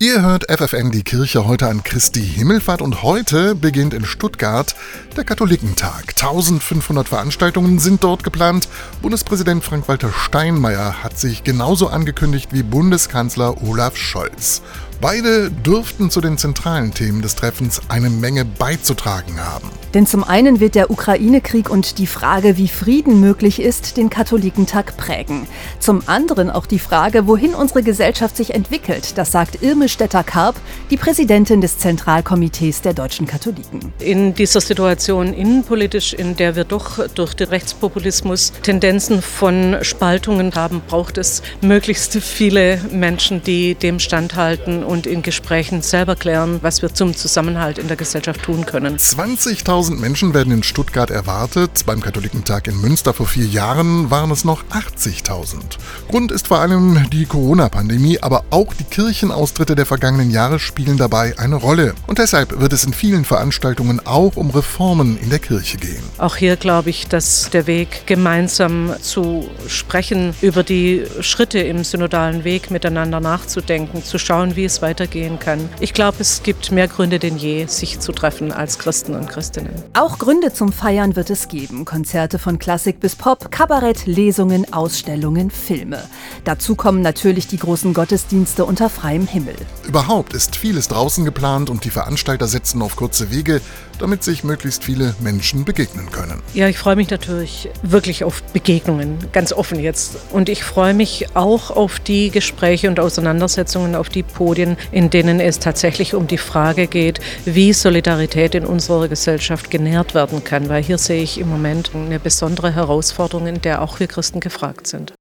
Ihr hört FFN die Kirche heute an Christi Himmelfahrt und heute beginnt in Stuttgart der Katholikentag. 1500 Veranstaltungen sind dort geplant. Bundespräsident Frank-Walter Steinmeier hat sich genauso angekündigt wie Bundeskanzler Olaf Scholz. Beide dürften zu den zentralen Themen des Treffens eine Menge beizutragen haben. Denn zum einen wird der Ukraine-Krieg und die Frage, wie Frieden möglich ist, den Katholikentag prägen. Zum anderen auch die Frage, wohin unsere Gesellschaft sich entwickelt. Das sagt Irme Stetter-Karp, die Präsidentin des Zentralkomitees der deutschen Katholiken. In dieser Situation innenpolitisch, in der wir doch durch den Rechtspopulismus Tendenzen von Spaltungen haben, braucht es möglichst viele Menschen, die dem standhalten und in Gesprächen selber klären, was wir zum Zusammenhalt in der Gesellschaft tun können. 20.000 Menschen werden in Stuttgart erwartet. Beim Katholikentag in Münster vor vier Jahren waren es noch 80.000. Grund ist vor allem die Corona-Pandemie, aber auch die Kirchenaustritte der vergangenen Jahre spielen dabei eine Rolle. Und deshalb wird es in vielen Veranstaltungen auch um Reformen in der Kirche gehen. Auch hier glaube ich, dass der Weg gemeinsam zu sprechen, über die Schritte im synodalen Weg miteinander nachzudenken, zu schauen, wie es weitergehen kann. Ich glaube, es gibt mehr Gründe denn je, sich zu treffen als Christen und Christinnen. Auch Gründe zum Feiern wird es geben. Konzerte von Klassik bis Pop, Kabarett, Lesungen, Ausstellungen, Filme. Dazu kommen natürlich die großen Gottesdienste unter freiem Himmel. Überhaupt ist vieles draußen geplant und die Veranstalter setzen auf kurze Wege, damit sich möglichst viele Menschen begegnen können. Ja, ich freue mich natürlich wirklich auf Begegnungen, ganz offen jetzt. Und ich freue mich auch auf die Gespräche und Auseinandersetzungen auf die Podien, Studien, in denen es tatsächlich um die Frage geht, wie Solidarität in unserer Gesellschaft genährt werden kann. Weil hier sehe ich im Moment eine besondere Herausforderung, in der auch wir Christen gefragt sind.